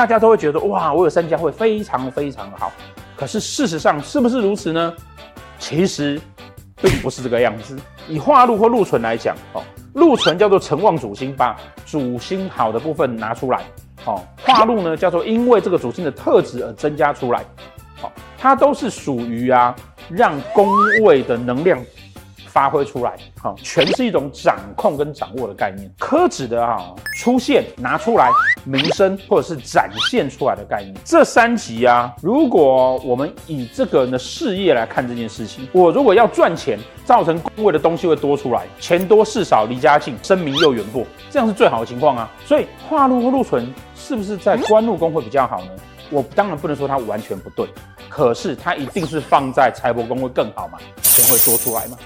大家都会觉得哇，我有三家会非常非常好。可是事实上是不是如此呢？其实并不是这个样子。以化禄或禄存来讲，哦，禄存叫做成旺主星，把主星好的部分拿出来。哦，化禄呢叫做因为这个主星的特质而增加出来。哦，它都是属于啊，让宫位的能量。发挥出来，好，权是一种掌控跟掌握的概念。科指的哈出现拿出来，名声或者是展现出来的概念。这三级啊，如果我们以这个人的事业来看这件事情，我如果要赚钱，造成宫位的东西会多出来，钱多事少离家近，声名又远播，这样是最好的情况啊。所以化禄或禄存是不是在官禄宫会比较好呢？我当然不能说它完全不对，可是它一定是放在财帛宫会更好嘛，钱会多出来嘛。